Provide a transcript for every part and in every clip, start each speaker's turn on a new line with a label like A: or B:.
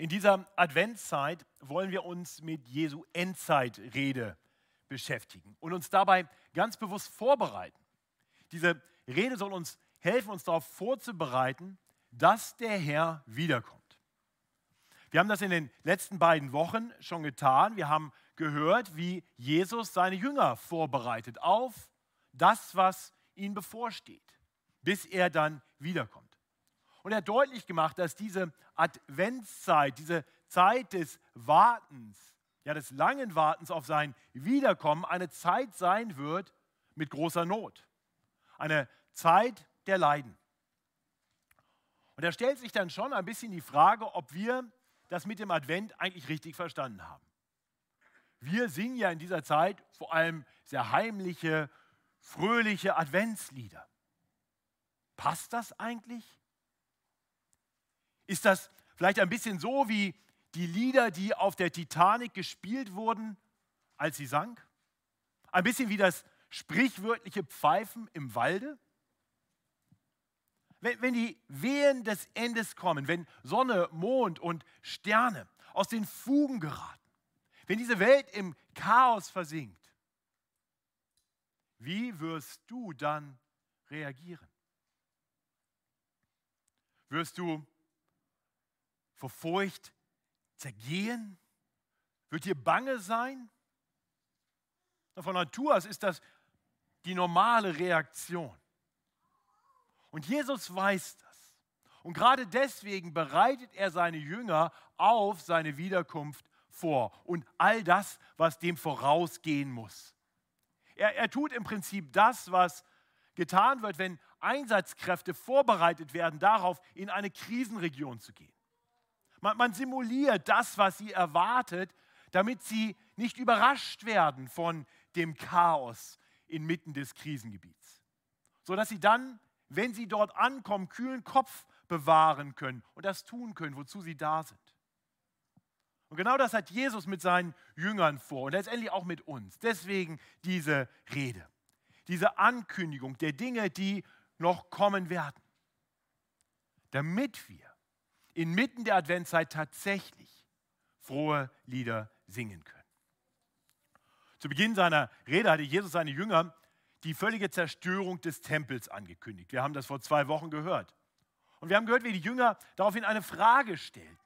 A: In dieser Adventszeit wollen wir uns mit Jesu Endzeitrede beschäftigen und uns dabei ganz bewusst vorbereiten. Diese Rede soll uns helfen, uns darauf vorzubereiten, dass der Herr wiederkommt. Wir haben das in den letzten beiden Wochen schon getan. Wir haben gehört, wie Jesus seine Jünger vorbereitet auf das, was ihnen bevorsteht, bis er dann wiederkommt. Und er hat deutlich gemacht, dass diese Adventszeit, diese Zeit des Wartens, ja des langen Wartens auf sein Wiederkommen, eine Zeit sein wird mit großer Not. Eine Zeit der Leiden. Und da stellt sich dann schon ein bisschen die Frage, ob wir das mit dem Advent eigentlich richtig verstanden haben. Wir singen ja in dieser Zeit vor allem sehr heimliche, fröhliche Adventslieder. Passt das eigentlich? Ist das vielleicht ein bisschen so wie die Lieder, die auf der Titanic gespielt wurden, als sie sank? Ein bisschen wie das sprichwörtliche Pfeifen im Walde? Wenn, wenn die Wehen des Endes kommen, wenn Sonne, Mond und Sterne aus den Fugen geraten, wenn diese Welt im Chaos versinkt, wie wirst du dann reagieren? Wirst du vor Furcht zergehen? Wird dir bange sein? Von Natur aus ist das die normale Reaktion. Und Jesus weiß das. Und gerade deswegen bereitet er seine Jünger auf seine Wiederkunft vor und all das, was dem vorausgehen muss. Er, er tut im Prinzip das, was getan wird, wenn Einsatzkräfte vorbereitet werden, darauf in eine Krisenregion zu gehen. Man, man simuliert das, was sie erwartet, damit sie nicht überrascht werden von dem Chaos inmitten des Krisengebiets. Sodass sie dann, wenn sie dort ankommen, kühlen Kopf bewahren können und das tun können, wozu sie da sind. Und genau das hat Jesus mit seinen Jüngern vor und letztendlich auch mit uns. Deswegen diese Rede, diese Ankündigung der Dinge, die noch kommen werden. Damit wir inmitten der Adventszeit tatsächlich frohe Lieder singen können. Zu Beginn seiner Rede hatte Jesus seine Jünger die völlige Zerstörung des Tempels angekündigt. Wir haben das vor zwei Wochen gehört. Und wir haben gehört, wie die Jünger daraufhin eine Frage stellten.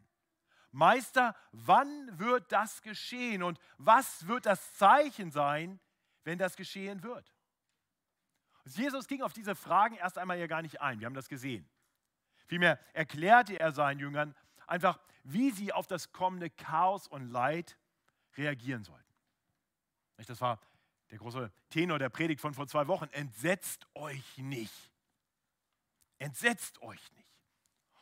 A: Meister, wann wird das geschehen und was wird das Zeichen sein, wenn das geschehen wird? Jesus ging auf diese Fragen erst einmal ja gar nicht ein. Wir haben das gesehen. Vielmehr erklärte er seinen Jüngern einfach, wie sie auf das kommende Chaos und Leid reagieren sollten. Das war der große Tenor der Predigt von vor zwei Wochen. Entsetzt euch nicht. Entsetzt euch nicht.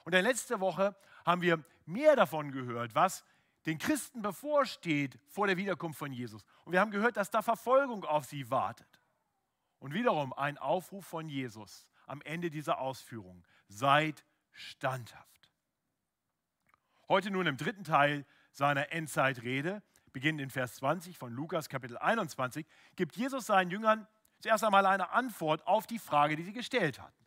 A: Und in letzter Woche haben wir mehr davon gehört, was den Christen bevorsteht vor der Wiederkunft von Jesus. Und wir haben gehört, dass da Verfolgung auf sie wartet. Und wiederum ein Aufruf von Jesus am Ende dieser Ausführung. Seid standhaft. Heute nun im dritten Teil seiner Endzeitrede, beginnend in Vers 20 von Lukas Kapitel 21, gibt Jesus seinen Jüngern zuerst einmal eine Antwort auf die Frage, die sie gestellt hatten.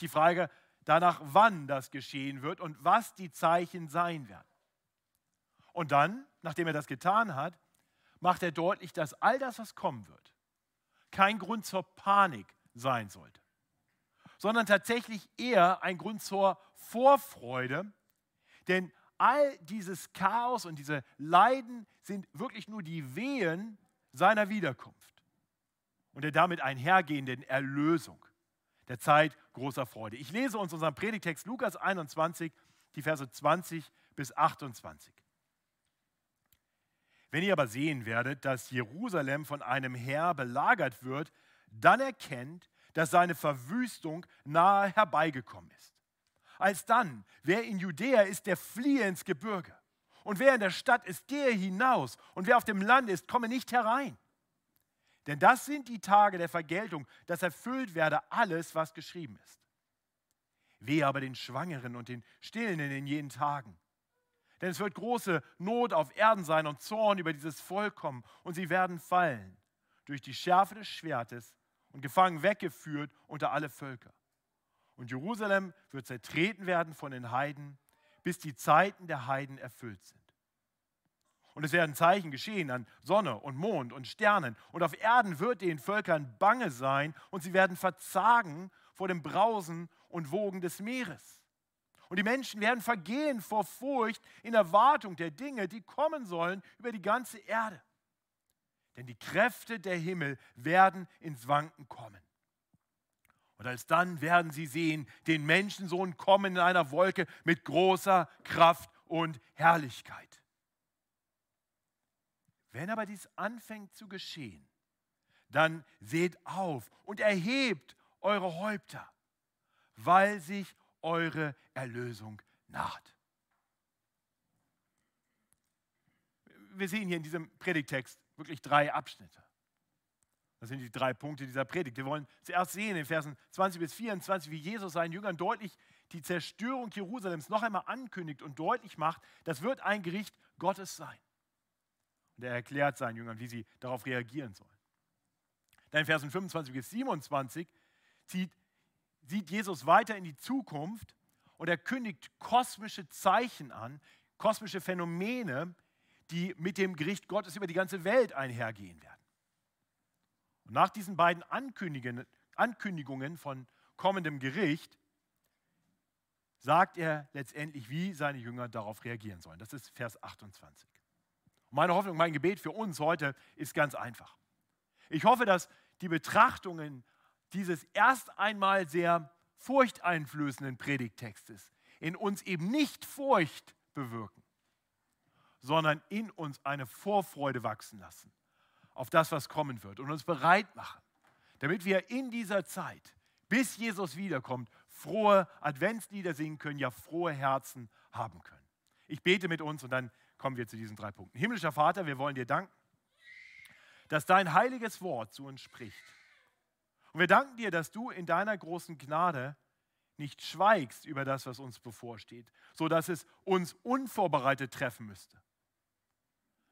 A: Die Frage danach, wann das geschehen wird und was die Zeichen sein werden. Und dann, nachdem er das getan hat, macht er deutlich, dass all das, was kommen wird, kein Grund zur Panik sein sollte sondern tatsächlich eher ein Grund zur Vorfreude. Denn all dieses Chaos und diese Leiden sind wirklich nur die Wehen seiner Wiederkunft und der damit einhergehenden Erlösung, der Zeit großer Freude. Ich lese uns unseren Predigtext Lukas 21, die Verse 20 bis 28. Wenn ihr aber sehen werdet, dass Jerusalem von einem Herr belagert wird, dann erkennt, dass seine Verwüstung nahe herbeigekommen ist. Alsdann, wer in Judäa ist, der fliehe ins Gebirge. Und wer in der Stadt ist, gehe hinaus. Und wer auf dem Land ist, komme nicht herein. Denn das sind die Tage der Vergeltung, dass erfüllt werde alles, was geschrieben ist. Wehe aber den Schwangeren und den Stillen in jenen Tagen. Denn es wird große Not auf Erden sein und Zorn über dieses Volk kommen. Und sie werden fallen durch die Schärfe des Schwertes und gefangen weggeführt unter alle Völker. Und Jerusalem wird zertreten werden von den Heiden, bis die Zeiten der Heiden erfüllt sind. Und es werden Zeichen geschehen an Sonne und Mond und Sternen. Und auf Erden wird den Völkern bange sein und sie werden verzagen vor dem Brausen und Wogen des Meeres. Und die Menschen werden vergehen vor Furcht in Erwartung der Dinge, die kommen sollen über die ganze Erde. Denn die Kräfte der Himmel werden ins Wanken kommen. Und alsdann werden sie sehen, den Menschensohn kommen in einer Wolke mit großer Kraft und Herrlichkeit. Wenn aber dies anfängt zu geschehen, dann seht auf und erhebt eure Häupter, weil sich eure Erlösung naht. Wir sehen hier in diesem Predigtext wirklich drei Abschnitte. Das sind die drei Punkte dieser Predigt. Wir wollen zuerst sehen in Versen 20 bis 24, wie Jesus seinen Jüngern deutlich die Zerstörung Jerusalems noch einmal ankündigt und deutlich macht, das wird ein Gericht Gottes sein. Und er erklärt seinen Jüngern, wie sie darauf reagieren sollen. Dann in Versen 25 bis 27 zieht, sieht Jesus weiter in die Zukunft und er kündigt kosmische Zeichen an, kosmische Phänomene, die mit dem Gericht Gottes über die ganze Welt einhergehen werden. Und nach diesen beiden Ankündigungen von kommendem Gericht sagt er letztendlich, wie seine Jünger darauf reagieren sollen. Das ist Vers 28. Und meine Hoffnung, mein Gebet für uns heute ist ganz einfach. Ich hoffe, dass die Betrachtungen dieses erst einmal sehr furchteinflößenden Predigttextes in uns eben nicht Furcht bewirken, sondern in uns eine Vorfreude wachsen lassen auf das, was kommen wird und uns bereit machen, damit wir in dieser Zeit, bis Jesus wiederkommt, frohe Adventslieder singen können, ja frohe Herzen haben können. Ich bete mit uns und dann kommen wir zu diesen drei Punkten. Himmlischer Vater, wir wollen dir danken, dass dein heiliges Wort zu uns spricht. Und wir danken dir, dass du in deiner großen Gnade nicht schweigst über das, was uns bevorsteht, sodass es uns unvorbereitet treffen müsste.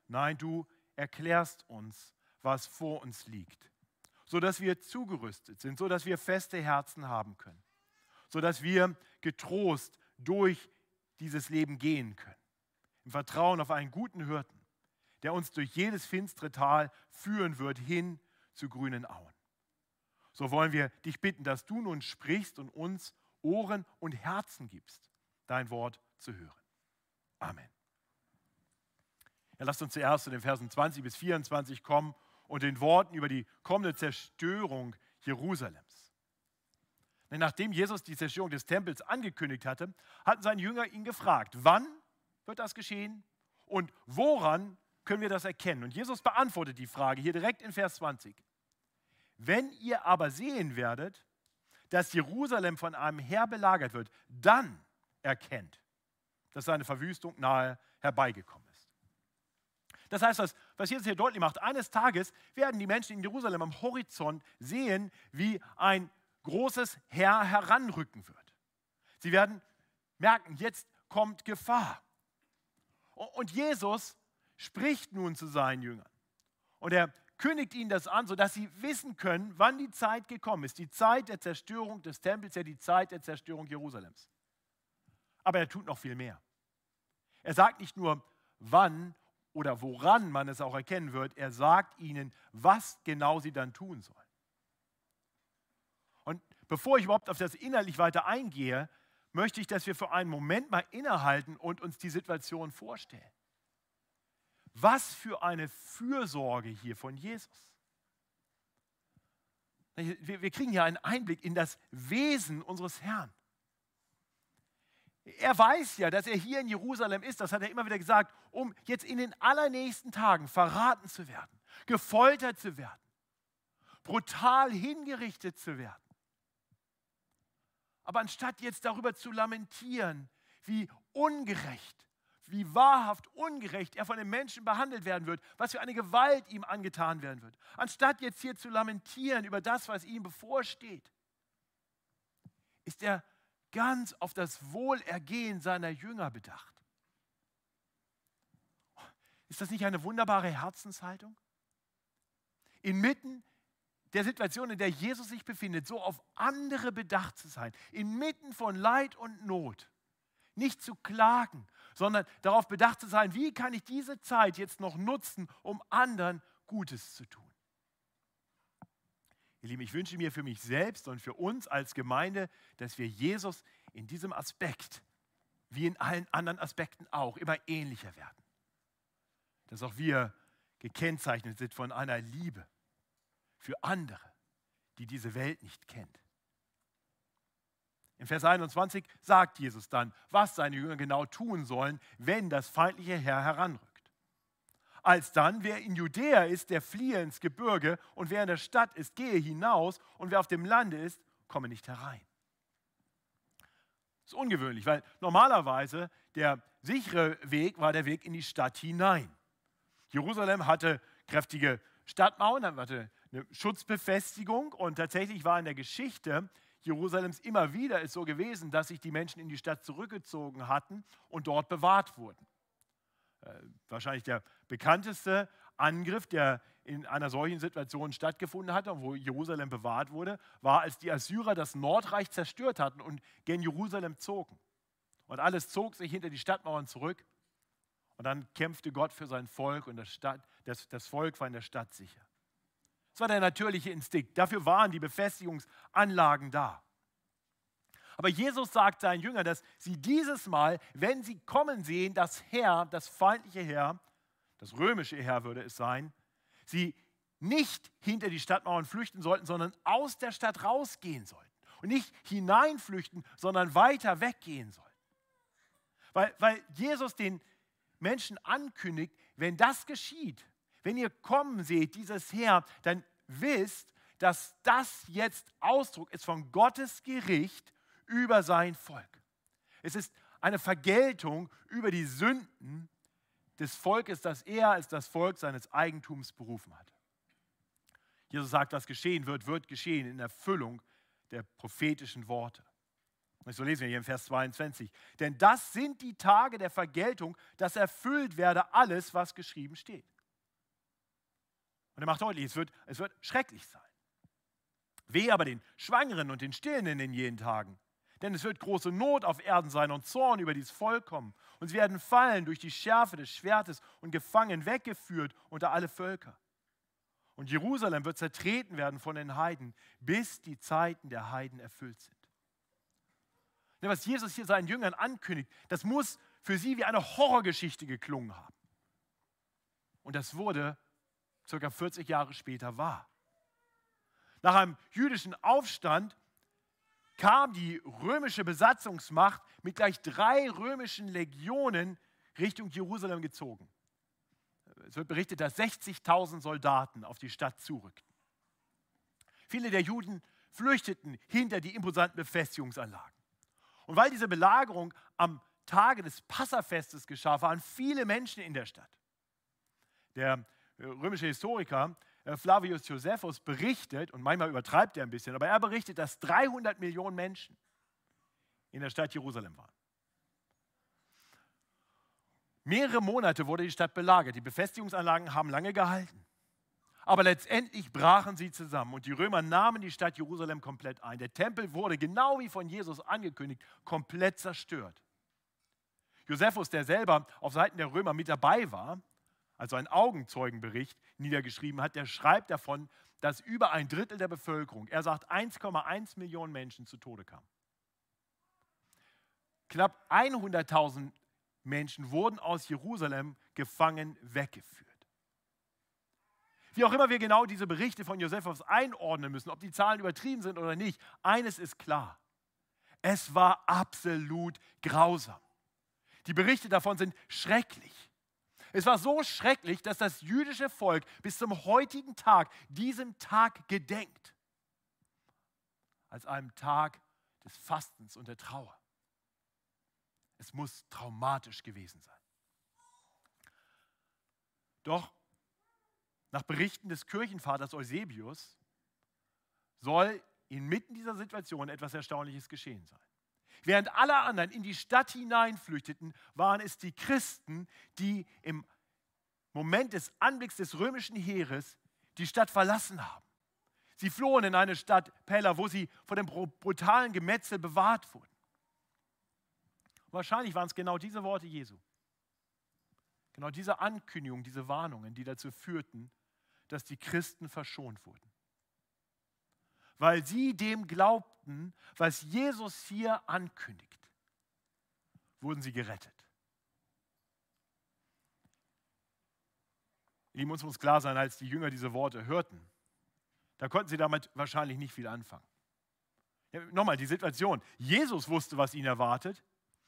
A: Nein, du erklärst uns, was vor uns liegt, sodass wir zugerüstet sind, sodass wir feste Herzen haben können, sodass wir getrost durch dieses Leben gehen können im Vertrauen auf einen guten Hirten, der uns durch jedes finstere Tal führen wird hin zu grünen Auen. So wollen wir dich bitten, dass du nun sprichst und uns Ohren und Herzen gibst, dein Wort zu hören. Amen. Ja, lasst uns zuerst zu den Versen 20 bis 24 kommen und den Worten über die kommende Zerstörung Jerusalems. Denn nachdem Jesus die Zerstörung des Tempels angekündigt hatte, hatten seine Jünger ihn gefragt, wann wird das geschehen? Und woran können wir das erkennen? Und Jesus beantwortet die Frage hier direkt in Vers 20. Wenn ihr aber sehen werdet, dass Jerusalem von einem Herr belagert wird, dann erkennt, dass seine Verwüstung nahe herbeigekommen ist. Das heißt, was, was Jesus hier deutlich macht, eines Tages werden die Menschen in Jerusalem am Horizont sehen, wie ein großes Herr heranrücken wird. Sie werden merken, jetzt kommt Gefahr. Und Jesus spricht nun zu seinen Jüngern. Und er kündigt ihnen das an, sodass sie wissen können, wann die Zeit gekommen ist. Die Zeit der Zerstörung des Tempels, ja die Zeit der Zerstörung Jerusalems. Aber er tut noch viel mehr. Er sagt nicht nur, wann oder woran man es auch erkennen wird, er sagt ihnen, was genau sie dann tun sollen. Und bevor ich überhaupt auf das innerlich weiter eingehe, möchte ich, dass wir für einen Moment mal innehalten und uns die Situation vorstellen. Was für eine Fürsorge hier von Jesus. Wir, kriegen hier einen Einblick in das Wesen unseres Herrn. Er weiß ja, dass er hier in Jerusalem ist, das hat er immer wieder gesagt, um jetzt in den allernächsten Tagen verraten zu werden, gefoltert zu werden, brutal hingerichtet zu werden. Aber anstatt jetzt darüber zu lamentieren, wie ungerecht, wie wahrhaft ungerecht er von den Menschen behandelt werden wird, was für eine Gewalt ihm angetan werden wird, anstatt jetzt hier zu lamentieren über das, was ihm bevorsteht, ist er ganz auf das Wohlergehen seiner Jünger bedacht. Ist das nicht eine wunderbare Herzenshaltung? Inmitten der Situation, in der Jesus sich befindet, so auf andere bedacht zu sein, inmitten von Leid und Not, nicht zu klagen, sondern darauf bedacht zu sein, wie kann ich diese Zeit jetzt noch nutzen, um anderen Gutes zu tun. Ihr Lieben, ich wünsche mir für mich selbst und für uns als Gemeinde, dass wir Jesus in diesem Aspekt, wie in allen anderen Aspekten auch, immer ähnlicher werden. Dass auch wir gekennzeichnet sind von einer Liebe für andere, die diese Welt nicht kennt. In Vers 21 sagt Jesus dann, was seine Jünger genau tun sollen, wenn das feindliche Herr heranrückt. Alsdann, wer in Judäa ist, der fliehe ins Gebirge und wer in der Stadt ist, gehe hinaus und wer auf dem Lande ist, komme nicht herein. Das ist ungewöhnlich, weil normalerweise der sichere Weg war der Weg in die Stadt hinein. Jerusalem hatte kräftige Stadtmauern, hatte eine Schutzbefestigung und tatsächlich war in der Geschichte Jerusalems immer wieder es so gewesen, dass sich die Menschen in die Stadt zurückgezogen hatten und dort bewahrt wurden. Äh, wahrscheinlich der bekannteste Angriff, der in einer solchen Situation stattgefunden hatte und wo Jerusalem bewahrt wurde, war, als die Assyrer das Nordreich zerstört hatten und gen Jerusalem zogen. Und alles zog sich hinter die Stadtmauern zurück. Und dann kämpfte Gott für sein Volk und das, Stadt, das, das Volk war in der Stadt sicher. Das war der natürliche Instinkt. Dafür waren die Befestigungsanlagen da. Aber Jesus sagt seinen Jüngern, dass sie dieses Mal, wenn sie kommen sehen, das Herr, das feindliche Herr, das römische Herr würde es sein, sie nicht hinter die Stadtmauern flüchten sollten, sondern aus der Stadt rausgehen sollten. Und nicht hineinflüchten, sondern weiter weggehen sollten. Weil, weil Jesus den Menschen ankündigt, wenn das geschieht, wenn ihr kommen seht, dieses Heer, dann wisst, dass das jetzt Ausdruck ist von Gottes Gericht über sein Volk. Es ist eine Vergeltung über die Sünden des Volkes, das er als das Volk seines Eigentums berufen hat. Jesus sagt, was geschehen wird, wird geschehen in Erfüllung der prophetischen Worte. So lesen wir hier im Vers 22. Denn das sind die Tage der Vergeltung, dass erfüllt werde alles, was geschrieben steht. Und er macht deutlich, es wird, es wird schrecklich sein. Weh aber den Schwangeren und den Stillenden in jenen Tagen. Denn es wird große Not auf Erden sein und Zorn über dieses Volk kommen. Und sie werden fallen durch die Schärfe des Schwertes und gefangen weggeführt unter alle Völker. Und Jerusalem wird zertreten werden von den Heiden, bis die Zeiten der Heiden erfüllt sind. Was Jesus hier seinen Jüngern ankündigt, das muss für sie wie eine Horrorgeschichte geklungen haben. Und das wurde circa 40 Jahre später war. Nach einem jüdischen Aufstand kam die römische Besatzungsmacht mit gleich drei römischen Legionen Richtung Jerusalem gezogen. Es wird berichtet, dass 60.000 Soldaten auf die Stadt zurückten. Viele der Juden flüchteten hinter die imposanten Befestigungsanlagen. Und weil diese Belagerung am Tage des Passafestes geschah, waren viele Menschen in der Stadt. Der römische Historiker äh, Flavius Josephus berichtet, und manchmal übertreibt er ein bisschen, aber er berichtet, dass 300 Millionen Menschen in der Stadt Jerusalem waren. Mehrere Monate wurde die Stadt belagert. Die Befestigungsanlagen haben lange gehalten. Aber letztendlich brachen sie zusammen und die Römer nahmen die Stadt Jerusalem komplett ein. Der Tempel wurde, genau wie von Jesus angekündigt, komplett zerstört. Josephus, der selber auf Seiten der Römer mit dabei war, also ein Augenzeugenbericht niedergeschrieben hat, der schreibt davon, dass über ein Drittel der Bevölkerung, er sagt 1,1 Millionen Menschen zu Tode kamen. Knapp 100.000 Menschen wurden aus Jerusalem gefangen weggeführt. Wie auch immer wir genau diese Berichte von Josephus einordnen müssen, ob die Zahlen übertrieben sind oder nicht, eines ist klar. Es war absolut grausam. Die Berichte davon sind schrecklich. Es war so schrecklich, dass das jüdische Volk bis zum heutigen Tag diesem Tag gedenkt. Als einem Tag des Fastens und der Trauer. Es muss traumatisch gewesen sein. Doch nach Berichten des Kirchenvaters Eusebius soll inmitten dieser Situation etwas Erstaunliches geschehen sein. Während alle anderen in die Stadt hineinflüchteten, waren es die Christen, die im Moment des Anblicks des römischen Heeres die Stadt verlassen haben. Sie flohen in eine Stadt Pella, wo sie vor dem brutalen Gemetzel bewahrt wurden. Wahrscheinlich waren es genau diese Worte Jesu. Genau diese Ankündigung, diese Warnungen, die dazu führten, dass die Christen verschont wurden. Weil sie dem glaubten, was Jesus hier ankündigt, wurden sie gerettet. Ihm muss uns klar sein, als die Jünger diese Worte hörten, da konnten sie damit wahrscheinlich nicht viel anfangen. Ja, nochmal die Situation. Jesus wusste, was ihn erwartet.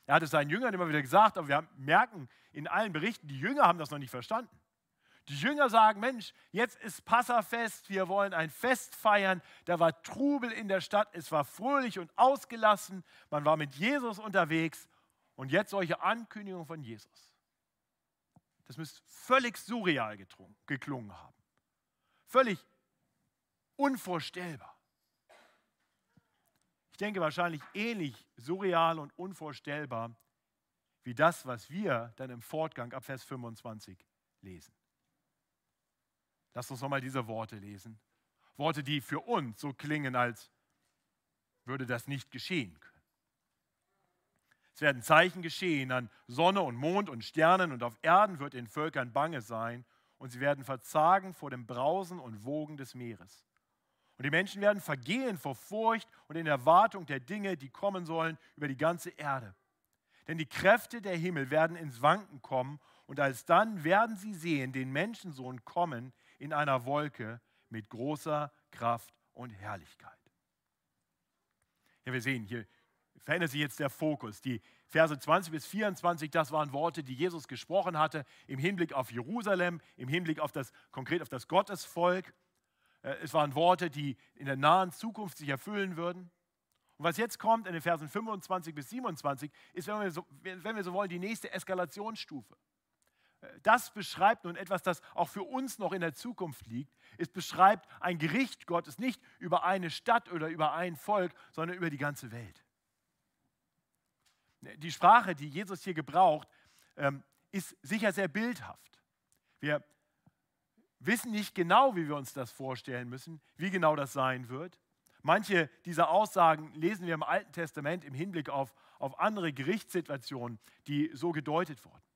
A: Er hat es seinen Jüngern immer wieder gesagt, aber wir merken in allen Berichten, die Jünger haben das noch nicht verstanden. Die Jünger sagen, Mensch, jetzt ist Passafest, wir wollen ein Fest feiern. Da war Trubel in der Stadt, es war fröhlich und ausgelassen, man war mit Jesus unterwegs und jetzt solche Ankündigungen von Jesus. Das müsste völlig surreal geklungen haben. Völlig unvorstellbar. Ich denke wahrscheinlich ähnlich surreal und unvorstellbar wie das, was wir dann im Fortgang ab Vers 25 lesen. Lass uns nochmal diese Worte lesen. Worte, die für uns so klingen, als würde das nicht geschehen können. Es werden Zeichen geschehen an Sonne und Mond und Sternen und auf Erden wird den Völkern bange sein und sie werden verzagen vor dem Brausen und Wogen des Meeres. Und die Menschen werden vergehen vor Furcht und in Erwartung der Dinge, die kommen sollen über die ganze Erde. Denn die Kräfte der Himmel werden ins Wanken kommen und alsdann werden sie sehen den Menschensohn kommen in einer Wolke mit großer Kraft und Herrlichkeit. Ja, wir sehen hier, verändert sich jetzt der Fokus. Die Verse 20 bis 24, das waren Worte, die Jesus gesprochen hatte im Hinblick auf Jerusalem, im Hinblick auf das, konkret auf das Gottesvolk. Äh, es waren Worte, die in der nahen Zukunft sich erfüllen würden. Und was jetzt kommt in den Versen 25 bis 27, ist, wenn wir so, wenn wir so wollen, die nächste Eskalationsstufe. Das beschreibt nun etwas, das auch für uns noch in der Zukunft liegt. Es beschreibt ein Gericht Gottes nicht über eine Stadt oder über ein Volk, sondern über die ganze Welt. Die Sprache, die Jesus hier gebraucht, ähm, ist sicher sehr bildhaft. Wir wissen nicht genau, wie wir uns das vorstellen müssen, wie genau das sein wird. Manche dieser Aussagen lesen wir im Alten Testament im Hinblick auf, auf andere Gerichtssituationen, die so gedeutet wurden.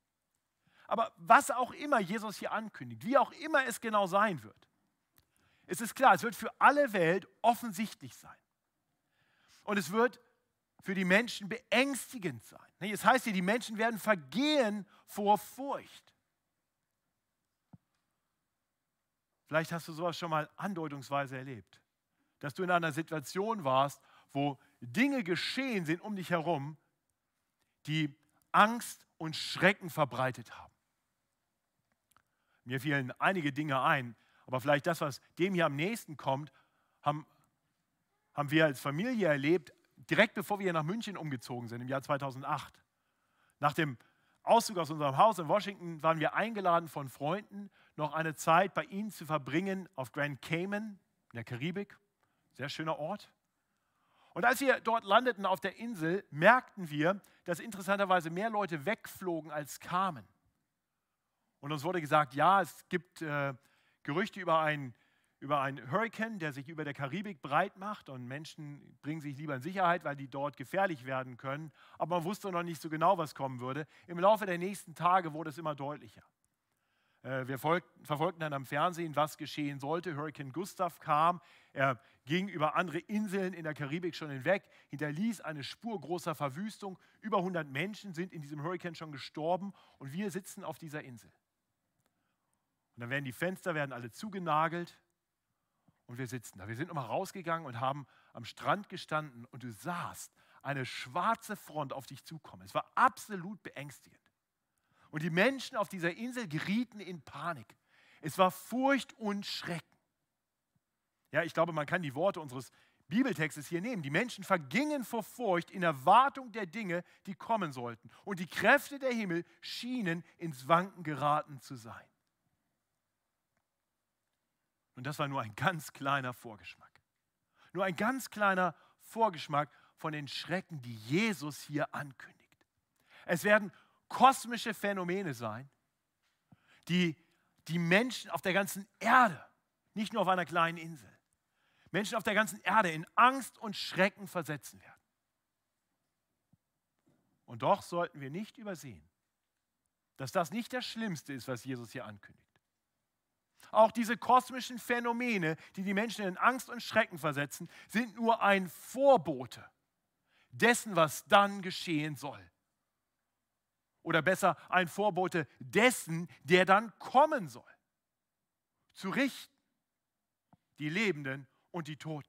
A: Aber was auch immer Jesus hier ankündigt, wie auch immer es genau sein wird, es ist klar, es wird für alle Welt offensichtlich sein. Und es wird für die Menschen beängstigend sein. Es heißt hier, die Menschen werden vergehen vor Furcht. Vielleicht hast du sowas schon mal andeutungsweise erlebt, dass du in einer Situation warst, wo Dinge geschehen sind um dich herum, die Angst und Schrecken verbreitet haben. Mir fielen einige Dinge ein, aber vielleicht das, was dem hier am nächsten kommt, haben, haben wir als Familie erlebt, direkt bevor wir nach München umgezogen sind, im Jahr 2008. Nach dem Auszug aus unserem Haus in Washington waren wir eingeladen von Freunden, noch eine Zeit bei ihnen zu verbringen auf Grand Cayman in der Karibik. Sehr schöner Ort. Und als wir dort landeten auf der Insel, merkten wir, dass interessanterweise mehr Leute wegflogen als kamen. Und uns wurde gesagt, ja, es gibt äh, Gerüchte über einen über einen Hurricane, der sich über der Karibik breit macht und Menschen bringen sich lieber in Sicherheit, weil die dort gefährlich werden können. Aber man wusste noch nicht so genau, was kommen würde. Im Laufe der nächsten Tage wurde es immer deutlicher. Äh, wir verfolgten dann am Fernsehen, was geschehen sollte. Hurricane Gustav kam, er ging über andere Inseln in der Karibik schon hinweg, hinterließ eine Spur großer Verwüstung. Über 100 Menschen sind in diesem Hurricane schon gestorben und wir sitzen auf dieser Insel. Und dann werden die Fenster werden alle zugenagelt und wir sitzen da. Wir sind nochmal rausgegangen und haben am Strand gestanden und du sahst eine schwarze Front auf dich zukommen. Es war absolut beängstigend. Und die Menschen auf dieser Insel gerieten in Panik. Es war Furcht und Schrecken. Ja, ich glaube, man kann die Worte unseres Bibeltextes hier nehmen. Die Menschen vergingen vor Furcht in Erwartung der Dinge, die kommen sollten. Und die Kräfte der Himmel schienen ins Wanken geraten zu sein. Und das war nur ein ganz kleiner Vorgeschmack. Nur ein ganz kleiner Vorgeschmack von den Schrecken, die Jesus hier ankündigt. Es werden kosmische Phänomene sein, die die Menschen auf der ganzen Erde, nicht nur auf einer kleinen Insel, Menschen auf der ganzen Erde in Angst und Schrecken versetzen werden. Und doch sollten wir nicht übersehen, dass das nicht das Schlimmste ist, was Jesus hier ankündigt. Auch diese kosmischen Phänomene, die die Menschen in Angst und Schrecken versetzen, sind nur ein Vorbote dessen, was dann geschehen soll. Oder besser ein Vorbote dessen, der dann kommen soll. Zu richten die Lebenden und die Toten.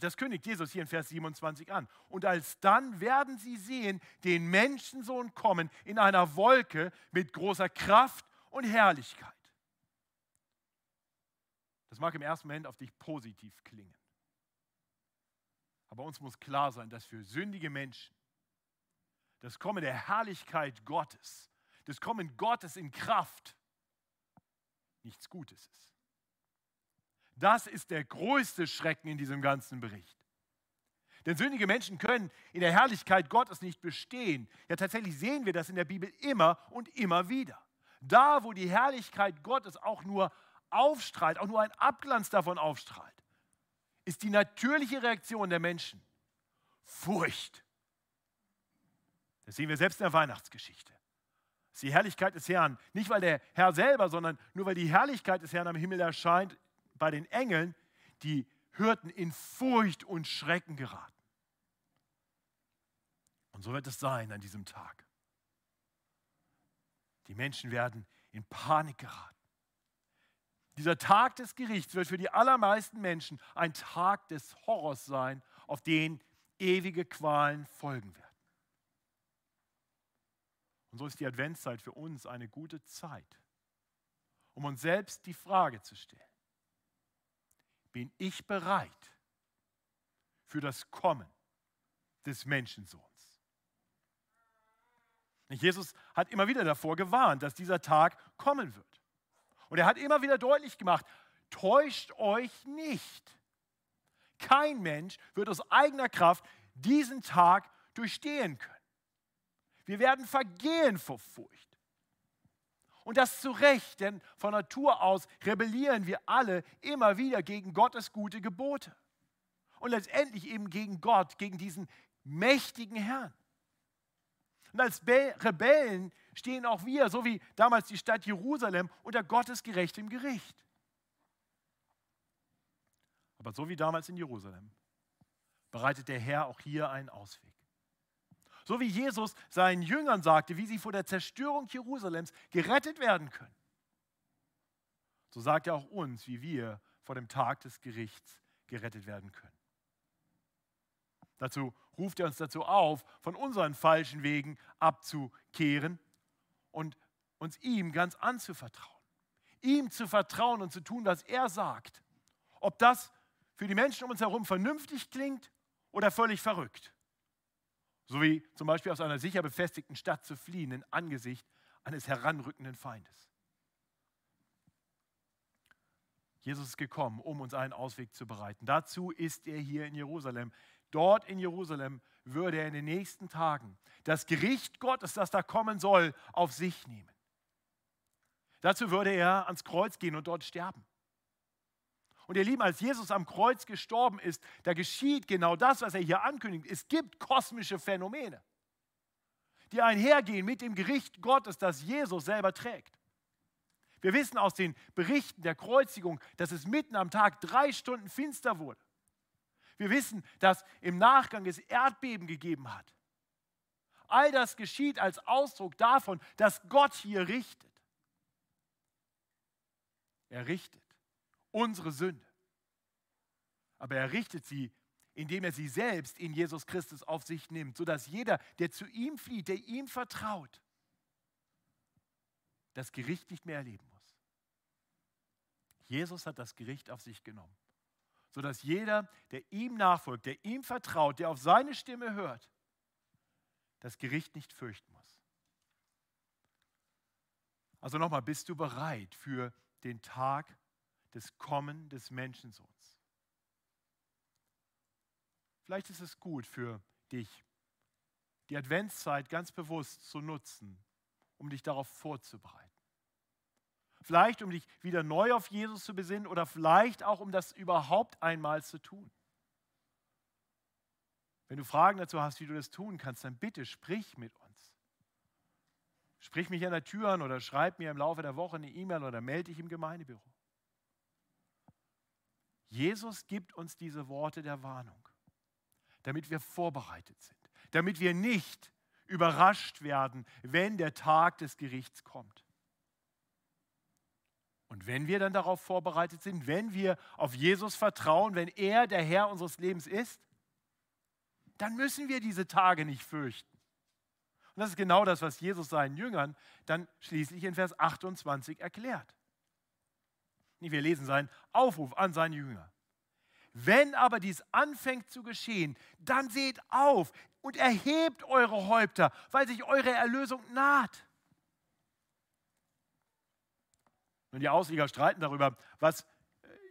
A: Das kündigt Jesus hier in Vers 27 an. Und alsdann werden sie sehen, den Menschensohn kommen in einer Wolke mit großer Kraft und Herrlichkeit. Das mag im ersten Moment auf dich positiv klingen. Aber uns muss klar sein, dass für sündige Menschen das Kommen der Herrlichkeit Gottes, das Kommen Gottes in Kraft nichts Gutes ist. Das ist der größte Schrecken in diesem ganzen Bericht. Denn sündige Menschen können in der Herrlichkeit Gottes nicht bestehen. Ja, tatsächlich sehen wir das in der Bibel immer und immer wieder. Da, wo die Herrlichkeit Gottes auch nur aufstrahlt, auch nur ein Abglanz davon aufstrahlt, ist die natürliche Reaktion der Menschen Furcht. Das sehen wir selbst in der Weihnachtsgeschichte. Das ist die Herrlichkeit des Herrn. Nicht, weil der Herr selber, sondern nur weil die Herrlichkeit des Herrn am Himmel erscheint, bei den Engeln, die Hürden in Furcht und Schrecken geraten. Und so wird es sein an diesem Tag. Die Menschen werden in Panik geraten. Dieser Tag des Gerichts wird für die allermeisten Menschen ein Tag des Horrors sein, auf den ewige Qualen folgen werden. Und so ist die Adventszeit für uns eine gute Zeit, um uns selbst die Frage zu stellen, bin ich bereit für das Kommen des Menschensohns? Jesus hat immer wieder davor gewarnt, dass dieser Tag kommen wird. Und er hat immer wieder deutlich gemacht, täuscht euch nicht. Kein Mensch wird aus eigener Kraft diesen Tag durchstehen können. Wir werden vergehen vor Furcht. Und das zu Recht, denn von Natur aus rebellieren wir alle immer wieder gegen Gottes gute Gebote. Und letztendlich eben gegen Gott, gegen diesen mächtigen Herrn. Und als Rebellen stehen auch wir, so wie damals die Stadt Jerusalem, unter Gottes gerechtem Gericht. Aber so wie damals in Jerusalem bereitet der Herr auch hier einen Ausweg. So wie Jesus seinen Jüngern sagte, wie sie vor der Zerstörung Jerusalems gerettet werden können, so sagt er auch uns, wie wir vor dem Tag des Gerichts gerettet werden können. Dazu ruft er uns dazu auf, von unseren falschen Wegen abzukehren und uns ihm ganz anzuvertrauen. Ihm zu vertrauen und zu tun, was er sagt. Ob das für die Menschen um uns herum vernünftig klingt oder völlig verrückt. So wie zum Beispiel aus einer sicher befestigten Stadt zu fliehen in Angesicht eines heranrückenden Feindes. Jesus ist gekommen, um uns einen Ausweg zu bereiten. Dazu ist er hier in Jerusalem. Dort in Jerusalem würde er in den nächsten Tagen das Gericht Gottes, das da kommen soll, auf sich nehmen. Dazu würde er ans Kreuz gehen und dort sterben. Und ihr Lieben, als Jesus am Kreuz gestorben ist, da geschieht genau das, was er hier ankündigt. Es gibt kosmische Phänomene, die einhergehen mit dem Gericht Gottes, das Jesus selber trägt. Wir wissen aus den Berichten der Kreuzigung, dass es mitten am Tag drei Stunden finster wurde. Wir wissen, dass im Nachgang es Erdbeben gegeben hat. All das geschieht als Ausdruck davon, dass Gott hier richtet. Er richtet unsere Sünde. Aber er richtet sie, indem er sie selbst in Jesus Christus auf sich nimmt, sodass jeder, der zu ihm flieht, der ihm vertraut, das Gericht nicht mehr erleben muss. Jesus hat das Gericht auf sich genommen sodass jeder, der ihm nachfolgt, der ihm vertraut, der auf seine Stimme hört, das Gericht nicht fürchten muss. Also nochmal, bist du bereit für den Tag des Kommen des Menschensohns? Vielleicht ist es gut für dich, die Adventszeit ganz bewusst zu nutzen, um dich darauf vorzubereiten. Vielleicht, um dich wieder neu auf Jesus zu besinnen oder vielleicht auch, um das überhaupt einmal zu tun. Wenn du Fragen dazu hast, wie du das tun kannst, dann bitte sprich mit uns. Sprich mich an der Tür an oder schreib mir im Laufe der Woche eine E-Mail oder melde dich im Gemeindebüro. Jesus gibt uns diese Worte der Warnung, damit wir vorbereitet sind, damit wir nicht überrascht werden, wenn der Tag des Gerichts kommt. Und wenn wir dann darauf vorbereitet sind, wenn wir auf Jesus vertrauen, wenn er der Herr unseres Lebens ist, dann müssen wir diese Tage nicht fürchten. Und das ist genau das, was Jesus seinen Jüngern dann schließlich in Vers 28 erklärt. Wir lesen seinen Aufruf an seine Jünger. Wenn aber dies anfängt zu geschehen, dann seht auf und erhebt eure Häupter, weil sich eure Erlösung naht. Und die Ausleger streiten darüber, was äh,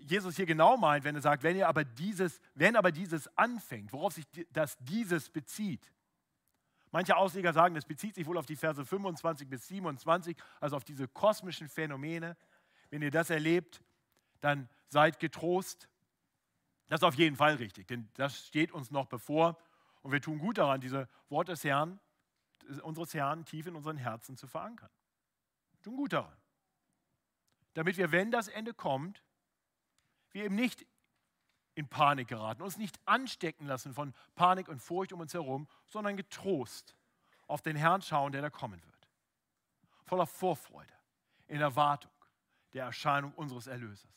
A: Jesus hier genau meint, wenn er sagt, wenn ihr aber dieses, wenn aber dieses anfängt, worauf sich das dieses bezieht. Manche Ausleger sagen, das bezieht sich wohl auf die Verse 25 bis 27, also auf diese kosmischen Phänomene. Wenn ihr das erlebt, dann seid getrost. Das ist auf jeden Fall richtig, denn das steht uns noch bevor. Und wir tun gut daran, diese Worte des Herrn, unseres Herrn tief in unseren Herzen zu verankern. Wir tun gut daran damit wir, wenn das Ende kommt, wir eben nicht in Panik geraten, uns nicht anstecken lassen von Panik und Furcht um uns herum, sondern getrost auf den Herrn schauen, der da kommen wird. Voller Vorfreude, in Erwartung der Erscheinung unseres Erlösers.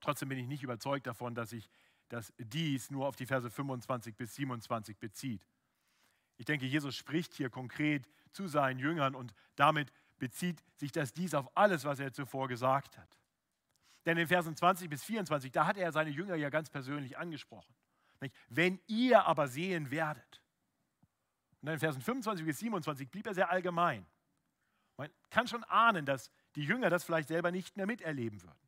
A: Trotzdem bin ich nicht überzeugt davon, dass sich dass dies nur auf die Verse 25 bis 27 bezieht. Ich denke, Jesus spricht hier konkret zu seinen Jüngern und damit bezieht sich das dies auf alles, was er zuvor gesagt hat. Denn in Versen 20 bis 24, da hat er seine Jünger ja ganz persönlich angesprochen. Wenn ihr aber sehen werdet. Und dann in Versen 25 bis 27 blieb er sehr allgemein. Man kann schon ahnen, dass die Jünger das vielleicht selber nicht mehr miterleben würden.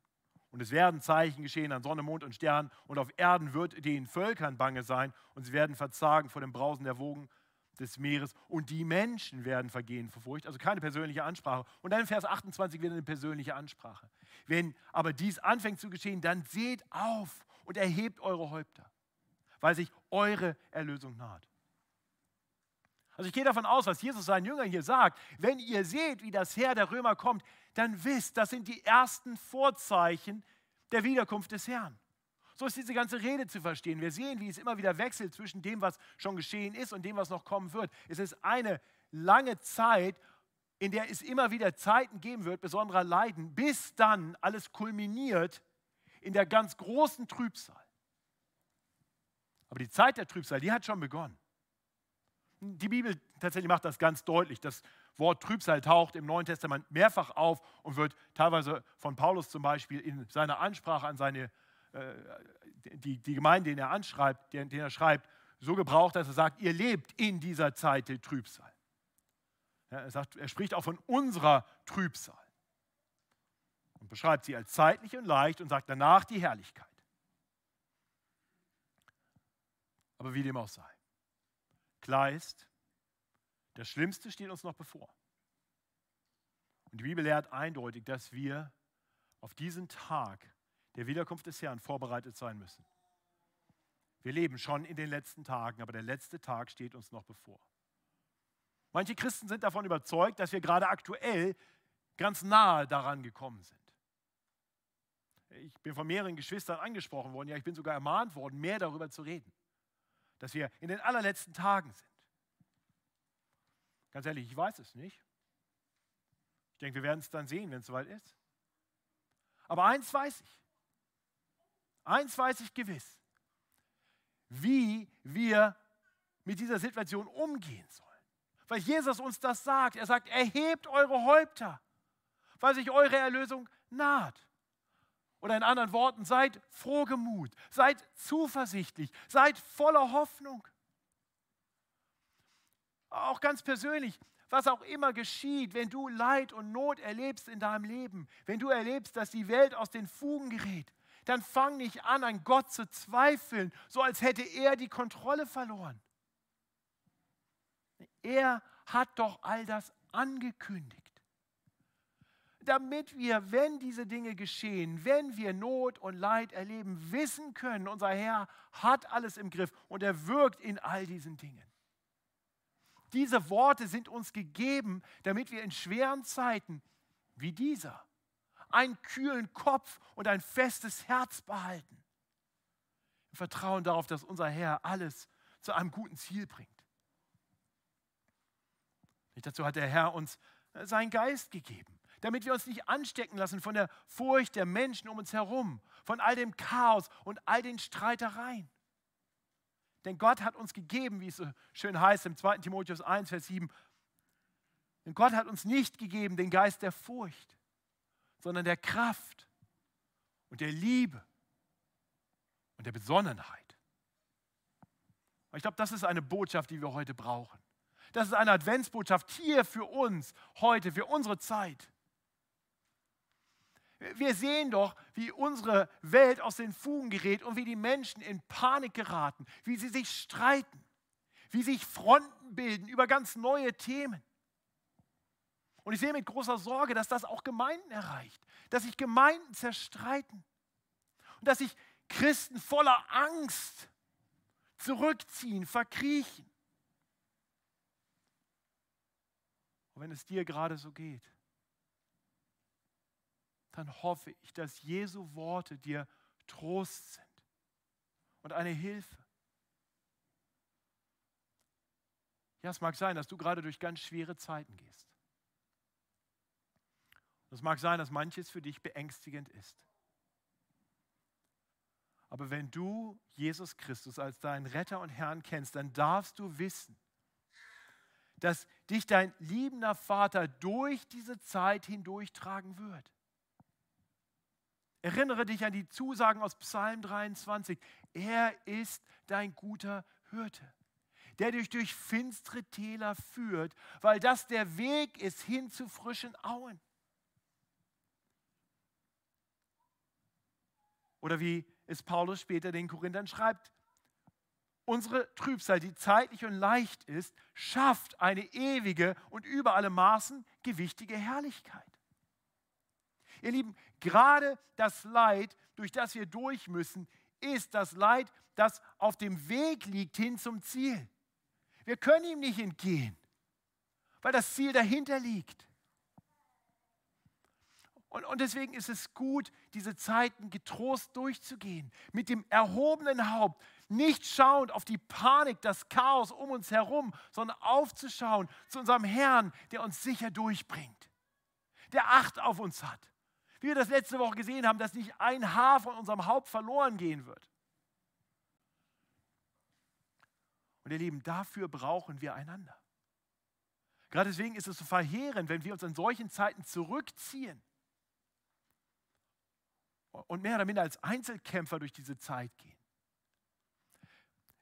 A: Und es werden Zeichen geschehen an Sonne, Mond und Sternen, und auf Erden wird den Völkern bange sein, und sie werden verzagen vor dem Brausen der Wogen des Meeres und die Menschen werden vergehen vor Furcht. Also keine persönliche Ansprache. Und dann in Vers 28 wieder eine persönliche Ansprache. Wenn aber dies anfängt zu geschehen, dann seht auf und erhebt eure Häupter, weil sich eure Erlösung naht. Also ich gehe davon aus, was Jesus seinen Jüngern hier sagt, wenn ihr seht, wie das Heer der Römer kommt, dann wisst, das sind die ersten Vorzeichen der Wiederkunft des Herrn. So ist diese ganze Rede zu verstehen. Wir sehen, wie es immer wieder wechselt zwischen dem, was schon geschehen ist und dem, was noch kommen wird. Es ist eine lange Zeit, in der es immer wieder Zeiten geben wird, besonderer Leiden, bis dann alles kulminiert in der ganz großen Trübsal. Aber die Zeit der Trübsal, die hat schon begonnen. Die Bibel tatsächlich macht das ganz deutlich. Das Wort Trübsal taucht im Neuen Testament mehrfach auf und wird teilweise von Paulus zum Beispiel in seiner Ansprache an seine die, die Gemeinde, den er anschreibt, den, den er schreibt, so gebraucht, dass er sagt, ihr lebt in dieser Zeit der Trübsal. Ja, er, sagt, er spricht auch von unserer Trübsal und beschreibt sie als zeitlich und leicht und sagt danach die Herrlichkeit. Aber wie dem auch sei, klar ist, das Schlimmste steht uns noch bevor. Und die Bibel lehrt eindeutig, dass wir auf diesen Tag der Wiederkunft des Herrn vorbereitet sein müssen. Wir leben schon in den letzten Tagen, aber der letzte Tag steht uns noch bevor. Manche Christen sind davon überzeugt, dass wir gerade aktuell ganz nahe daran gekommen sind. Ich bin von mehreren Geschwistern angesprochen worden, ja, ich bin sogar ermahnt worden, mehr darüber zu reden, dass wir in den allerletzten Tagen sind. Ganz ehrlich, ich weiß es nicht. Ich denke, wir werden es dann sehen, wenn es soweit ist. Aber eins weiß ich. Eins weiß ich gewiss, wie wir mit dieser Situation umgehen sollen. Weil Jesus uns das sagt. Er sagt, erhebt eure Häupter, weil sich eure Erlösung naht. Oder in anderen Worten, seid frohgemut, seid zuversichtlich, seid voller Hoffnung. Auch ganz persönlich, was auch immer geschieht, wenn du Leid und Not erlebst in deinem Leben, wenn du erlebst, dass die Welt aus den Fugen gerät, dann fang nicht an, an Gott zu zweifeln, so als hätte er die Kontrolle verloren. Er hat doch all das angekündigt. damit wir, wenn diese Dinge geschehen, wenn wir Not und Leid erleben, wissen können, unser Herr hat alles im Griff und er wirkt in all diesen Dingen. Diese Worte sind uns gegeben, damit wir in schweren Zeiten wie dieser einen kühlen Kopf und ein festes Herz behalten. Im Vertrauen darauf, dass unser Herr alles zu einem guten Ziel bringt. Dazu hat der Herr uns seinen Geist gegeben damit wir uns nicht anstecken lassen von der Furcht der Menschen um uns herum, von all dem Chaos und all den Streitereien. Denn Gott hat uns gegeben, wie es so schön heißt im 2. Timotheus 1, Vers 7, denn Gott hat uns nicht gegeben den Geist der Furcht, sondern der Kraft und der Liebe und der Besonnenheit. Und ich glaube, das ist eine Botschaft, die wir heute brauchen. Das ist eine Adventsbotschaft hier für uns heute, für unsere Zeit. Wir sehen doch, wie unsere Welt aus den Fugen gerät und wie die Menschen in Panik geraten, wie sie sich streiten, wie sich Fronten bilden über ganz neue Themen. Und ich sehe mit großer Sorge, dass das auch Gemeinden erreicht, dass sich Gemeinden zerstreiten und dass sich Christen voller Angst zurückziehen, verkriechen. Und wenn es dir gerade so geht, dann hoffe ich, dass Jesu Worte dir Trost sind und eine Hilfe. Ja, es mag sein, dass du gerade durch ganz schwere Zeiten gehst. Es mag sein, dass manches für dich beängstigend ist. Aber wenn du Jesus Christus als deinen Retter und Herrn kennst, dann darfst du wissen, dass dich dein liebender Vater durch diese Zeit hindurchtragen wird. Erinnere dich an die Zusagen aus Psalm 23. Er ist dein guter Hirte, der dich durch finstere Täler führt, weil das der Weg ist hin zu frischen Auen. Oder wie es Paulus später den Korinthern schreibt, unsere Trübsal, die zeitlich und leicht ist, schafft eine ewige und über alle Maßen gewichtige Herrlichkeit. Ihr Lieben, gerade das Leid, durch das wir durch müssen, ist das Leid, das auf dem Weg liegt hin zum Ziel. Wir können ihm nicht entgehen, weil das Ziel dahinter liegt. Und, und, deswegen ist es gut, diese Zeiten getrost durchzugehen, mit dem erhobenen Haupt, nicht schauend auf die Panik, das Chaos um uns herum, sondern aufzuschauen zu unserem Herrn, der uns sicher durchbringt, der Acht auf uns hat, wie wir das letzte Woche gesehen haben, dass nicht ein Haar von unserem Haupt verloren gehen wird. Und ihr Lieben, dafür brauchen wir einander. Gerade deswegen ist es so verheerend, wenn wir uns in solchen Zeiten zurückziehen und mehr oder minder als Einzelkämpfer durch diese Zeit gehen.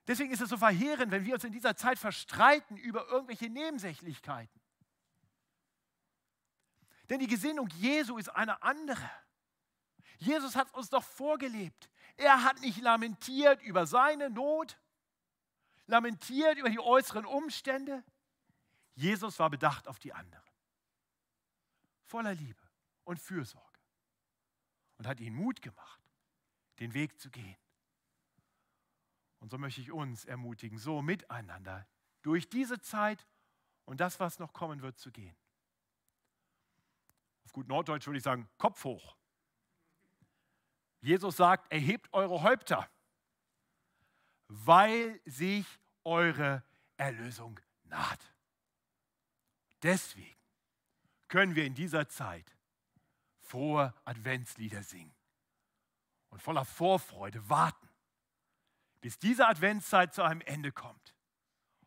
A: Deswegen ist es so verheerend, wenn wir uns in dieser Zeit verstreiten über irgendwelche Nebensächlichkeiten. Denn die Gesinnung Jesu ist eine andere. Jesus hat uns doch vorgelebt. Er hat nicht lamentiert über seine Not, lamentiert über die äußeren Umstände. Jesus war bedacht auf die anderen. Voller Liebe und Fürsorge. Und hat ihnen Mut gemacht, den Weg zu gehen. Und so möchte ich uns ermutigen, so miteinander durch diese Zeit und das, was noch kommen wird, zu gehen. Auf gut Norddeutsch würde ich sagen, Kopf hoch. Jesus sagt, erhebt eure Häupter, weil sich eure Erlösung naht. Deswegen können wir in dieser Zeit frohe Adventslieder singen und voller Vorfreude warten, bis diese Adventszeit zu einem Ende kommt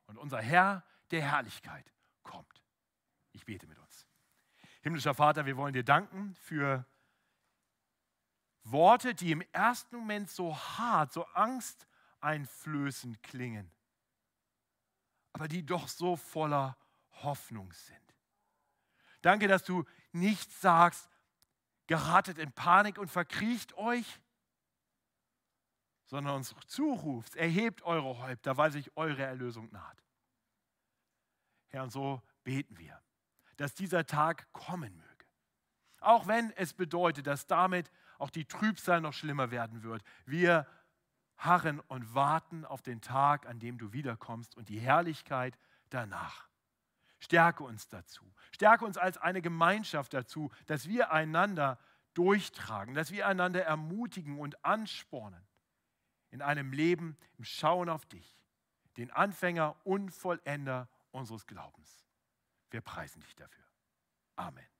A: und unser Herr der Herrlichkeit kommt. Ich bete mit uns. Himmlischer Vater, wir wollen dir danken für Worte, die im ersten Moment so hart, so angsteinflößend klingen, aber die doch so voller Hoffnung sind. Danke, dass du nicht sagst, geratet in Panik und verkriecht euch, sondern uns zurufst, erhebt eure Häupter, weil sich eure Erlösung naht. Herr, und so beten wir dass dieser Tag kommen möge. auch wenn es bedeutet, dass damit auch die Trübsal noch schlimmer werden wird. Wir harren und warten auf den Tag, an dem du wiederkommst und die Herrlichkeit danach. Stärke uns dazu. Stärke uns als eine Gemeinschaft dazu, dass wir einander durchtragen, dass wir einander ermutigen und anspornen in einem Leben im Schauen auf dich, den Anfänger und Vollender unseres Glaubens. Wir preisen dich dafür. Amen.